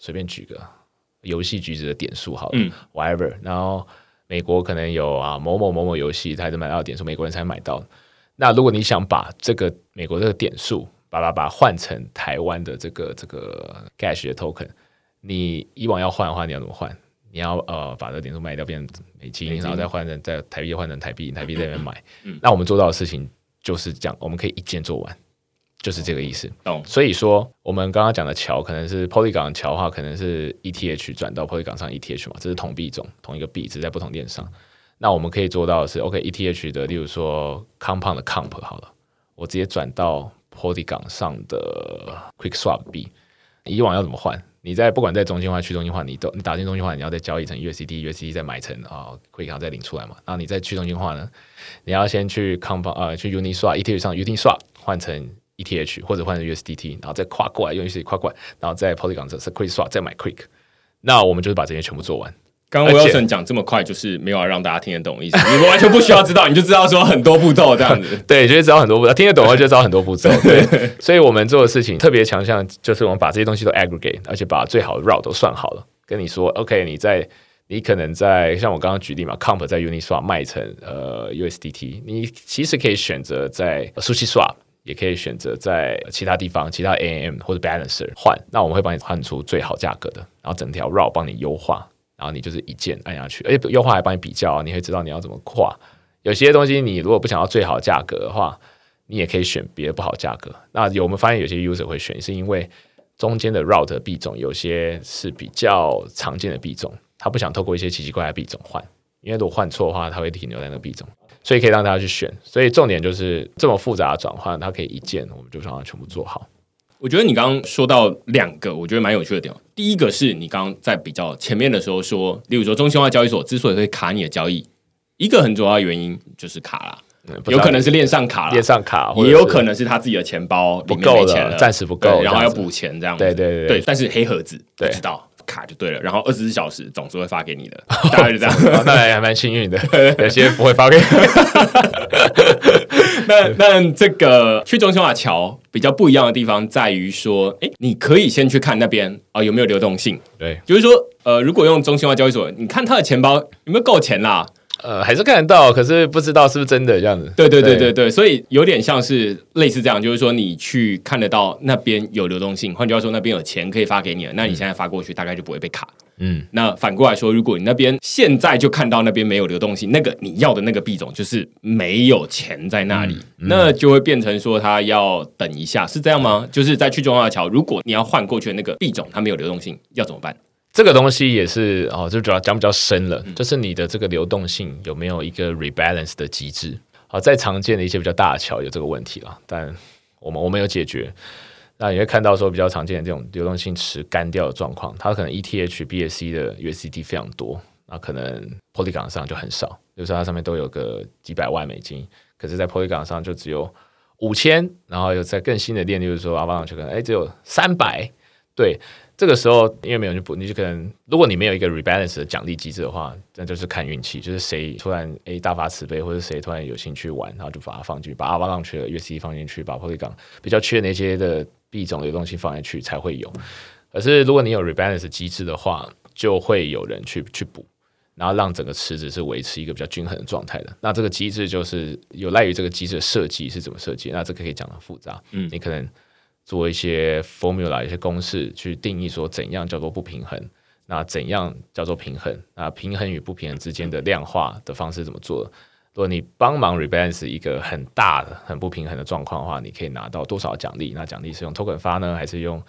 随便举个游戏橘子的点数好了，whatever。然后美国可能有啊某某某某游戏才能买到点数，美国人才买到。那如果你想把这个美国这个点数，把把把换成台湾的这个这个 Gash 的 token，你以往要换的话，你要怎么换？你要呃把这点数卖掉变成美金，然后再换成在台币换成台币，台币那边买。那我们做到的事情就是这样，我们可以一键做完。就是这个意思。懂所以说，我们刚刚讲的桥可能是 Polygon 桥的话，可能是 ETH 转到 Polygon 上 ETH 嘛，这是同币种，同一个币，只是在不同链上。那我们可以做到的是，OK，ETH、的，例如说 Compound 的 Comp 好了，我直接转到 Polygon 上的 Quick Swap 币。以往要怎么换？你在不管在中心化、去中心化，你都你打进中心化，你要再交易成 USDT，USDT 再买成啊、Quick 再领出来嘛。然后你再去中心化呢，你要先去 c o m p 呃去 Uniswap ETH 上 Uniswap 换成 ETH 或者换成 USDT，然后再跨过来用 USDT 跨过来，然后在 Polygon 这是 Quick Swap 再买 Quick。那我们就是把这些全部做完。刚 Wilson 讲这么快，就是没有要让大家听得懂的意思，你们完全不需要知道，你就知道说很多步骤这样子。<laughs> 对，就是知道很多步骤，听得懂的话就知道很多步骤。<laughs> 对，所以我们做的事情特别强项，就是我们把这些东西都 aggregate，而且把最好的 route 都算好了，跟你说，OK，你在你可能在像我刚刚举例嘛，Comp 在 Uniswap 卖成呃 USDT，你其实可以选择在 SushiSwap。也可以选择在其他地方、其他 AMM 或者 Balancer 换，那我们会帮你换出最好价格的，然后整条 route 帮你优化，然后你就是一键按下去，而且优化还帮你比较，你会知道你要怎么跨。有些东西你如果不想要最好价格的话，你也可以选别的不好价格。那有我们发现有些 user 会选，是因为中间的 route 币种有些是比较常见的币种，他不想透过一些奇奇怪怪的币种换，因为如果换错的话，他会停留在那个币种，所以可以让大家去选。所以重点就是这么复杂的转换，它可以一键我们就让它全部做好。我觉得你刚刚说到两个，我觉得蛮有趣的点。第一个是你刚刚在比较前面的时候说，例如说中心化交易所之所以会卡你的交易，一个很主要的原因就是卡啦，嗯不知道。有可能是链上卡啦链，上卡，也有可能是他自己的钱包不够了，暂时不够然后要补钱这样子。对对对对，但是黑盒子不知道卡就对了，然后二十四小时总是会发给你的，<laughs> 大概是这样。<laughs> 哦那还蛮幸运的，<laughs> 有些不会发给。那那这个去中心化桥比较不一样的地方在于说，哎，你可以先去看那边啊、有没有流动性，对，就是说，呃，如果用中心化交易所，你看他的钱包有没有够钱啦？呃，还是看得到，可是不知道是不是真的这样子。对对对对对，所以有点像是类似这样，就是说你去看得到那边有流动性，换句话说，那边有钱可以发给你了，那你现在发过去大概就不会被卡。嗯，那反过来说，如果你那边现在就看到那边没有流动性，那个你要的那个币种就是没有钱在那里，嗯那就会变成说他要等一下，是这样吗？就是在去中华桥，如果你要换过去的那个币种它没有流动性，要怎么办？这个东西也是哦，就主要讲比较深了，就是你的这个流动性有没有一个 rebalance 的机制？好，在常见的一些比较大的桥有这个问题了，但我们我们有解决。那你会看到说比较常见的这种流动性池干掉的状况，它可能 E ETH、BSC 的 USDT 非常多，那可能 Polygon 上就很少，比如说它上面都有个几百万美金，可是在 Polygon 上就只有五千，然后有在更新的链，就是说 Avalanche 可能哎只有三百，对，这个时候因为没有人去补，你就可能如果你没有一个 rebalance 的奖励机制的话，那就是看运气，就是谁突然诶大发慈悲，或者谁突然有兴趣玩，然后就把它放进去，把 Avalanche 的 USD 放进去，把 Polygon 比较缺那些的币种的东西放进去才会有。可是如果你有 rebalance 机制的话，就会有人去去补。然后让整个池子是维持一个比较均衡的状态的。那这个机制就是有赖于这个机制的设计是怎么设计。那这个可以讲的复杂，嗯，你可能做一些 formula、一些公式去定义说怎样叫做不平衡，那怎样叫做平衡？那平衡与不平衡之间的量化的方式怎么做？如果你帮忙 rebalance 一个很大的、很不平衡的状况的话，你可以拿到多少奖励？那奖励是用 token 发呢，还是用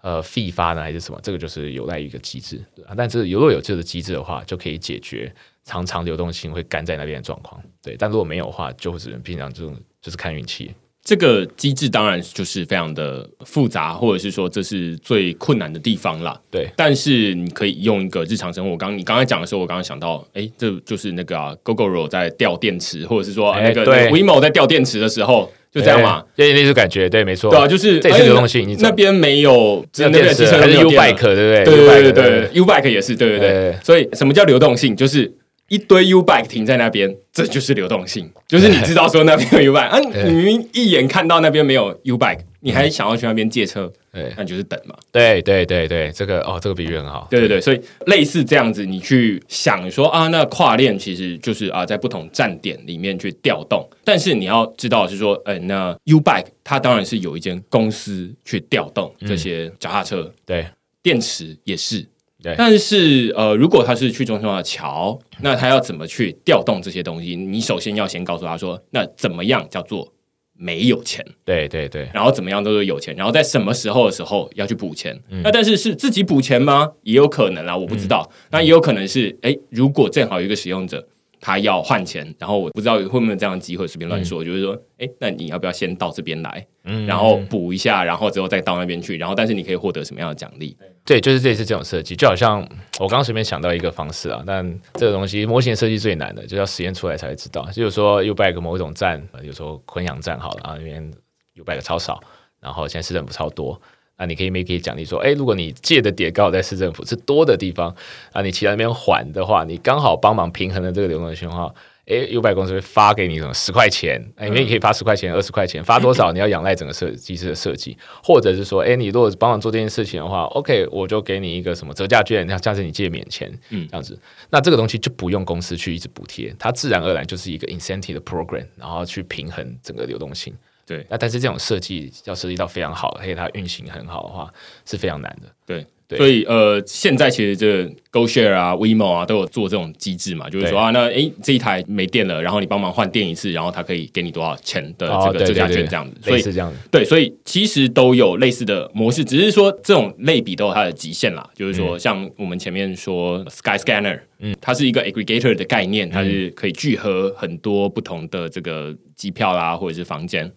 呃 fee 发呢，还是什么？这个就是有赖于一个机制。对啊但是如果有这个机制的话，就可以解决常常流动性会干在那边的状况。对，但如果没有的话，就只能平常这种就是看运气。这个机制当然就是非常的复杂，或者是说这是最困难的地方啦。对但是你可以用一个日常生活，我刚你刚才讲的时候，我刚刚想到，哎，这就是那个、啊、GoGoRo 在掉电池，或者是说、哎那个对 WeMo 在掉电池的时候，就这样嘛。对，有点类似感觉，对，没错，对啊，就是这也是哎流动性，你那边没有，只有那边的汽车还是 U bike 对不对？对对 U-bike，对对，U bike 也是，对对对。对所以什么叫流动性？就是一堆 U bike 停在那边，这就是流动性。就是你知道说那边有 U bike，啊，<laughs> 你明明一眼看到那边没有 U bike，你还想要去那边借车，对那你就是等嘛。对对对对，这个哦，这个比喻很好。对对对，所以类似这样子，你去想说啊，那跨链其实就是啊，在不同站点里面去调动，但是你要知道是说，呃，那 U bike 它当然是有一间公司去调动这些脚踏车，对电池也是。对但是呃，如果他是去中心化的桥，那他要怎么去调动这些东西？你首先要先告诉他说，那怎么样叫做没有钱，对对对，然后怎么样都是有钱，然后在什么时候的时候要去补钱。嗯那但是是自己补钱吗？也有可能啊，我不知道。那也有可能是，哎，如果正好有一个使用者他要换钱，然后我不知道会不会有这样的机会，随便乱说，就是说，哎，那你要不要先到这边来，嗯然后补一下，然后之后再到那边去，然后但是你可以获得什么样的奖励？对，就是这次这种设计，就好像我刚刚随便想到一个方式啊，但这个东西模型设计最难的，就要实验出来才会知道。就是说 U bike 某一种站，呃比如说昆阳站好了啊，那边 U bike 超少，然后现在市政府超多。那你可以没可以奖励说，哎，如果你借的点刚好在市政府是多的地方，啊，你其他那边还的话，你刚好帮忙平衡了这个流动的讯号，哎，U bike 公司会发给你什么十块钱，哎，你可以发十块钱、二十块钱，发多少你要仰赖整个设计师的设计，或者是说，哎，你如果帮忙做这件事情的话，OK，我就给你一个什么折价券，那下次你借免钱，嗯，这样子，那这个东西就不用公司去一直补贴，它自然而然就是一个 incentive 的 program，然后去平衡整个流动性。对那但是这种设计要设计到非常好，而且它运行很好的话，是非常难的。对。对所以呃，现在其实这个 GoShare 啊、WeMo 啊都有做这种机制嘛，就是说啊，那诶这一台没电了，然后你帮忙换电一次，然后它可以给你多少钱的哦这个折价券这样子。所以类似这样子。对，所以其实都有类似的模式，只是说这种类比都有它的极限啦。就是嗯说，像我们前面说 Sky Scanner，嗯，它是一个 aggregator 的概念，它是可以聚合很多不同的这个机票啦，或者是房间。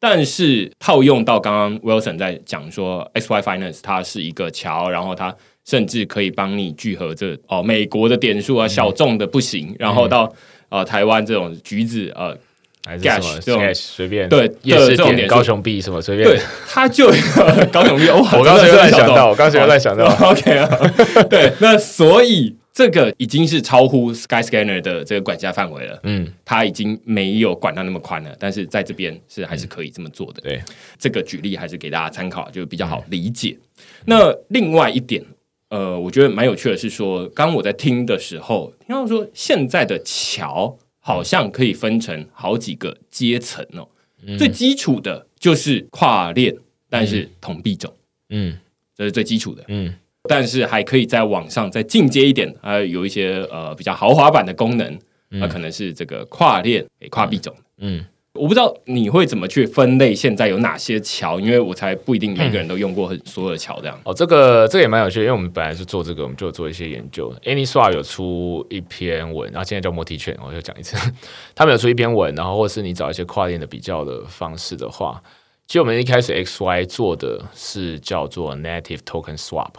但是套用到刚刚 Wilson 在讲说，XY Finance 它是一个桥，然后它甚至可以帮你聚合这哦美国的点数啊，小众的不行，然后到呃台湾这种橘子呃还是什么 Gash，这种 Gash 随便。对也是点这种点高雄币什么随便。对，，它就 <laughs> 高雄币，哇我刚刚真的是随便想到，我刚刚随便乱想到，<laughs> OK 啊，对，那所以这个已经是超乎 Skyscanner 的这个管辖范围了，嗯，它已经没有管到那么宽了，但是在这边是还是可以这么做的。对，这个举例还是给大家参考，就比较好理解。那另外一点，呃，我觉得蛮有趣的是说，刚刚我在听的时候，听到说现在的桥好像可以分成好几个阶层哦，最基础的就是跨链，但是同币种，嗯。这是最基础的。嗯但是还可以在网上再进阶一点，呃有一些呃比较豪华版的功能，那、可能是这个跨链、诶跨币种。嗯，我不知道你会怎么去分类现在有哪些桥，因为我才不一定每个人都用过很所有的桥这样。哦，这个这个也蛮有趣的，因为我们本来是做这个，我们就有做一些研究。AnySwap 有出一篇文，然后现在叫 Multi 券，我就讲一次，<laughs> 他们有出一篇文，然后或是你找一些跨链的比较的方式的话，其实我们一开始 XY 做的是叫做 Native Token Swap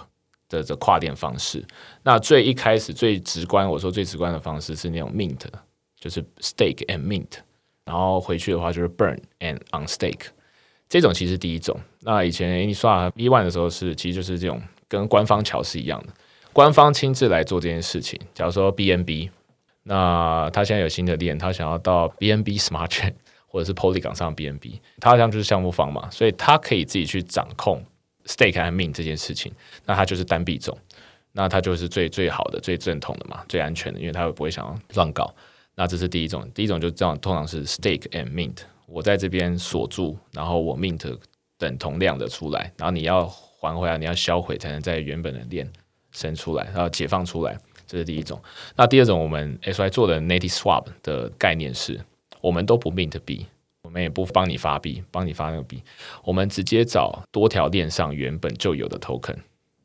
的这跨链方式。那最一开始最直观，我说最直观的方式是那种 Mint，就是 Stake and Mint，然后回去的话就是 Burn and Unstake。这种其实第一种。那以前你刷 V One 的时候是，其实就是这种跟官方桥是一样的，官方亲自来做这件事情。假如说 BNB，那他现在有新的链，他想要到 BNB Smart Chain 或者是 Polygon 上 BNB，他好像就是项目方嘛，所以他可以自己去掌控 Stake 和 Mint 这件事情。那它就是单币种，那它就是最最好的、最正统的嘛，最安全的，因为他不会想要乱搞。那这是第一种，第一种就这样，通常是 Stake and Mint。我在这边锁住，然后我 mint 等同量的出来，然后你要还回来，你要销毁才能在原本的链生出来，然后解放出来，这是第一种。那第二种，我们 SY 做的 native swap 的概念是，我们都不 mint 币，我们也不帮你发币，帮你发那个币，我们直接找多条链上原本就有的 token。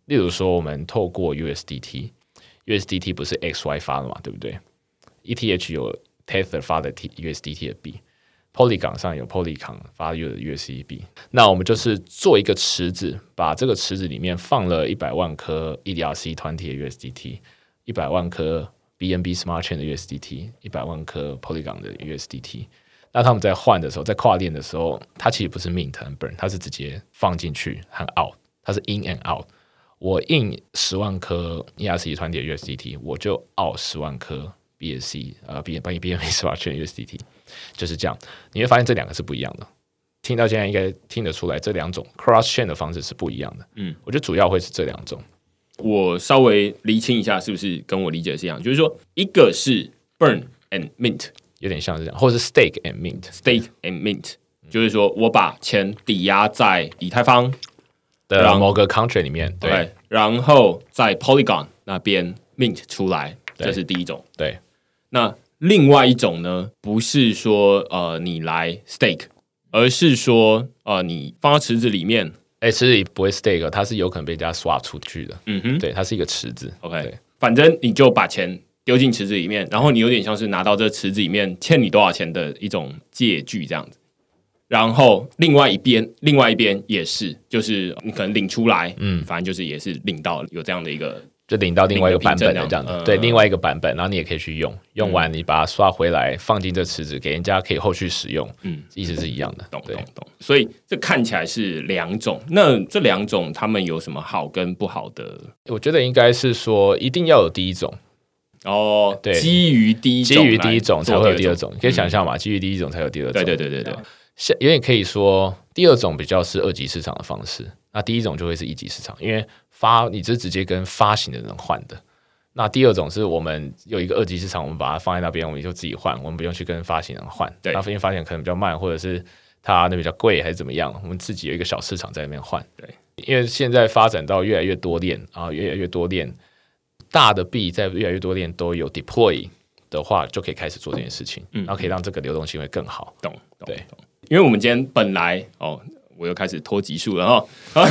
例如说，我们透过 USDT，USDT 不是 XY 发的嘛，对不对？ETH 有 Tether 发的 T USDT 的币。Polygon 上有 Polygon 发的 USD 币，那我们就是做一个池子，把这个池子里面放了一百万颗 EDRC 团体的 USDT，一百万颗 BNB Smart Chain 的 USDT，一百万颗 Polygon 的 USDT。那他们在换的时候，在跨链的时候，它其实不是 mint and burn，它是直接放进去和 out，它是 in and out。我 in 十万颗 ERC 团体的 USDT，我就 out 十万颗 BSC 呃 B B BNB Smart Chain USDT。就是这样，你会发现这两个是不一样的。听到现在应该听得出来，这两种 cross chain 的方式是不一样的。嗯，我觉得主要会是这两种。我稍微厘清一下，是不是跟我理解的是一样？就是说，一个是 burn and mint，stake 有点像是这样，或者是 stake and mint，stake and mint，就是说我把钱抵押在以太坊，的某个 country 里面，对。然后在 Polygon 那边 mint 出来，对。这是第一种。对。那另外一种呢，不是说呃你来 stake，而是说呃，你放到池子里面，哎，池子里不会 stake，它是有可能被人家刷出去的。嗯哼。对，它是一个池子。，OK，反正你就把钱丢进池子里面，然后你有点像是拿到这池子里面欠你多少钱的一种借据这样子。然后另外一边，另外一边也是，就是你可能领出来，嗯，反正就是也是领到有这样的一个就领到另外一个版本的这样子，对，另外一个版本，然后你也可以去用，用完你把它刷回来，放进这池子，给人家可以后续使用，嗯嗯，意思是一样的，懂懂。懂。所以这看起来是两种，那这两种他们有什么好跟不好的？我觉得应该是说，一定要有第一种，哦，对。基于第一种基于第一种才会有第二种，你可以想象嘛，基于第一种才有第二种，对对对对对，像有点可以说，第二种比较是二级市场的方式，那第一种就会是一级市场，因为发你是直接跟发行的人换的。那第二种是我们有一个二级市场，我们把它放在那边，我们就自己换，我们不用去跟发行人换。对。那因为发行可能比较慢，或者是它那比较贵，还是怎么样，我们自己有一个小市场在那边换。对，因为现在发展到越来越多链啊，越来越多链，大的币在越来越多链都有 deploy 的话，就可以开始做这件事情，嗯然后可以让这个流动性会更好。懂懂对懂。因为我们今天本来哦，我又开始拖集数了哈。好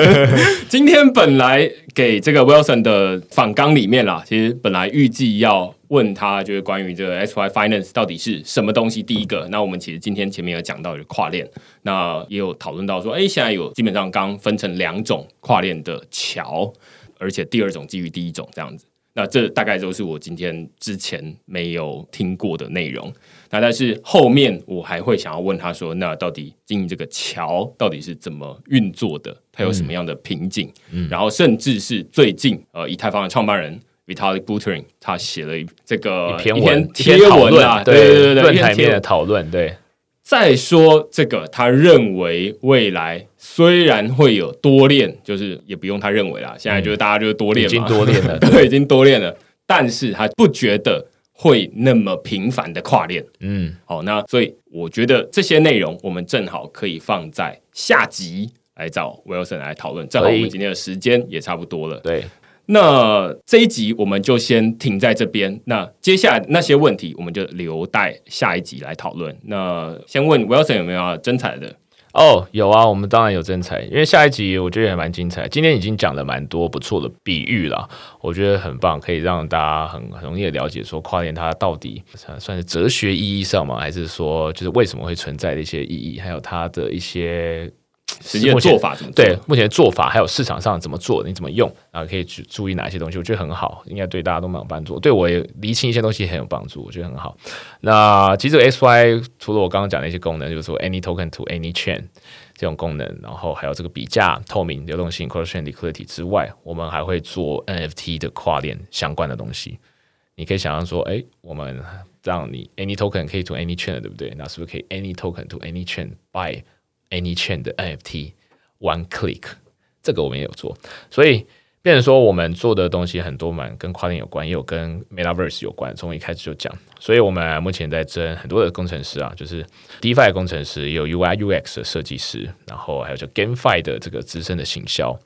<laughs> 今天本来给这个 Wilson 的访纲里面啦，其实本来预计要问他，就是关于这个 SY Finance 到底是什么东西。第一个，那我们其实今天前面有讲到有跨链，那也有讨论到说，哎，现在有基本上刚分成两种跨链的桥，而且第二种基于第一种这样子。那这大概都是我今天之前没有听过的内容。那但是后面我还会想要问他说，那到底经营这个桥到底是怎么运作的？它有什么样的瓶颈？然后甚至是最近呃，以太坊的创办人 Vitalik Buterin 他写了一这个一篇文、贴文啊，对对对对，论坛面的讨论，对，再说这个，他认为未来虽然会有多练，就是也不用他认为啦，现在就是大家就是多练嘛。已嘛，经多练了，<laughs> 对，已经多练了，但是他不觉得会那么频繁的跨练。嗯，好，那所以我觉得这些内容我们正好可以放在下集来找 Wilson 来讨论，正好我们今天的时间也差不多了。对，那这一集我们就先停在这边，那接下来那些问题我们就留待下一集来讨论。那先问 Wilson 有没有要精彩的？哦，有啊，我们当然有真彩，因为下一集我觉得也蛮精彩。今天已经讲了蛮多不错的比喻了，我觉得很棒，可以让大家很很容易的了解说跨年它到底算算是哲学意义上吗？还是说就是为什么会存在的一些意义，还有它的一些实际的做法怎么做？对目前的做法，还有市场上怎么做，你怎么用，啊可以去注意哪些东西，我觉得很好，应该对大家都蛮有帮助。对我也厘清一些东西很有帮助，我觉得很好。那其实这个 SY 除了我刚刚讲的一些功能，就是说 any token to any chain 这种功能，然后还有这个比价、透明、流动性 cross chain liquidity 之外，我们还会做 NFT 的跨链相关的东西。你可以想象说，哎，我们让你 any token 可以 to any chain 对不对？那是不是可以 any token to any chain buy any chain 的 NFT one click？这个我们也有做，所以变成说我们做的东西很多蛮跟跨链有关，也有跟 Metaverse 有关。从一开始就讲，所以我们目前在征很多的工程师啊，就是 DeFi 工程师，也有 UI UX 的设计师，然后还有就 GameFi 的这个资深的行销，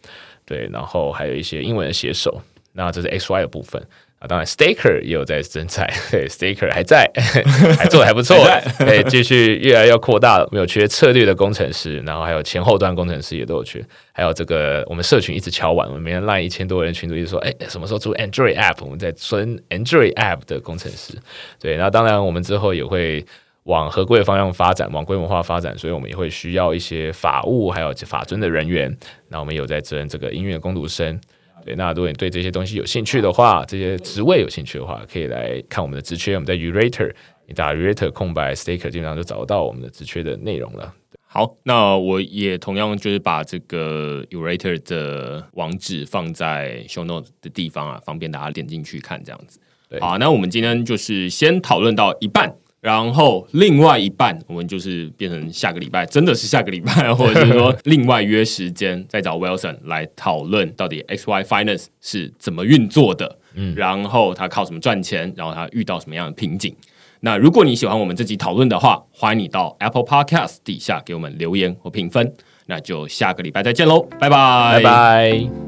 对，然后还有一些英文的写手。那这是 XY 的部分啊，当然 Staker 也有在增菜，<laughs> 对，Staker 还在，<laughs> 还做的还不错，<laughs> 对，继续越来越扩大了。没有缺策略的工程师，然后还有前后端工程师也都有缺，还有这个我们社群一直敲完，我们每天赖一千多人群组，一直说，哎，什么时候出 Android App？我们在存 Android App 的工程师，对，那当然我们之后也会。往合规的方向发展，往规模化发展，所以我们也会需要一些法务还有法尊的人员。那我们有在争这个音乐工读生，对，那如果你对这些东西有兴趣的话，这些职位有兴趣的话，可以来看我们的职缺。我们在 Urator，你打 Urator 空白 Staker，基本上就找得到我们的职缺的内容了。好，那我也同样就是把这个 Urator 的网址放在 Show Note 的地方啊，方便大家点进去看这样子。对好，那我们今天就是先讨论到一半。然后另外一半，我们就是变成下个礼拜，真的是下个礼拜，或者是说另外约时间，再找 Wilson 来讨论到底 XY Finance 是怎么运作的，嗯，然后他靠什么赚钱，然后他遇到什么样的瓶颈。那如果你喜欢我们这集讨论的话，欢迎你到 Apple Podcast 底下给我们留言或评分。那就下个礼拜再见喽，拜拜，拜拜。